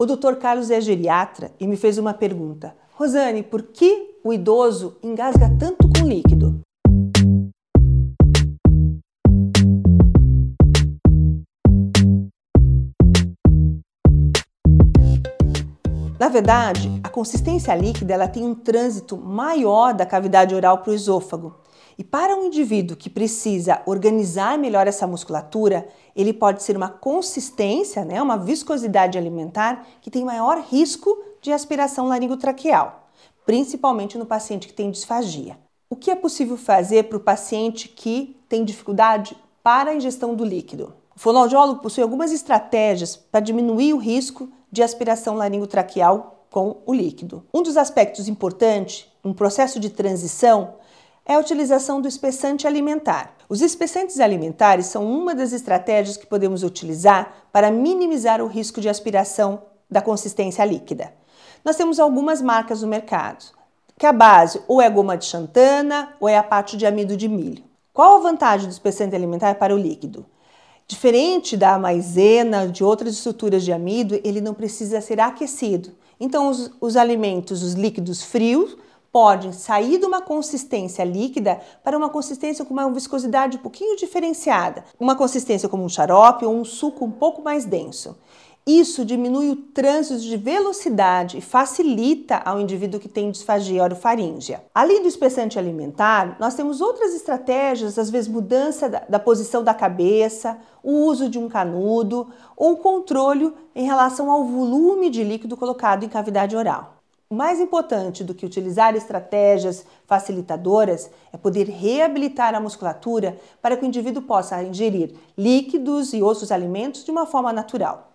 O Dr. Carlos é geriatra e me fez uma pergunta. Rosane, por que o idoso engasga tanto com líquido? Na verdade, a consistência líquida ela tem um trânsito maior da cavidade oral para o esôfago. E para um indivíduo que precisa organizar melhor essa musculatura, ele pode ser uma consistência, né, uma viscosidade alimentar que tem maior risco de aspiração laringotraqueal, principalmente no paciente que tem disfagia. O que é possível fazer para o paciente que tem dificuldade para a ingestão do líquido? O fonoaudiólogo possui algumas estratégias para diminuir o risco de aspiração laringotraqueal com o líquido. Um dos aspectos importantes, um processo de transição, é a utilização do espessante alimentar. Os espessantes alimentares são uma das estratégias que podemos utilizar para minimizar o risco de aspiração da consistência líquida. Nós temos algumas marcas no mercado, que a base ou é goma de xantana ou é a parte de amido de milho. Qual a vantagem do espessante alimentar para o líquido? Diferente da maisena, de outras estruturas de amido, ele não precisa ser aquecido. Então, os, os alimentos, os líquidos frios, podem sair de uma consistência líquida para uma consistência com uma viscosidade um pouquinho diferenciada, uma consistência como um xarope ou um suco um pouco mais denso. Isso diminui o trânsito de velocidade e facilita ao indivíduo que tem disfagia orofaríngea. Além do espessante alimentar, nós temos outras estratégias, às vezes mudança da, da posição da cabeça, o uso de um canudo ou controle em relação ao volume de líquido colocado em cavidade oral. Mais importante do que utilizar estratégias facilitadoras é poder reabilitar a musculatura para que o indivíduo possa ingerir líquidos e outros alimentos de uma forma natural.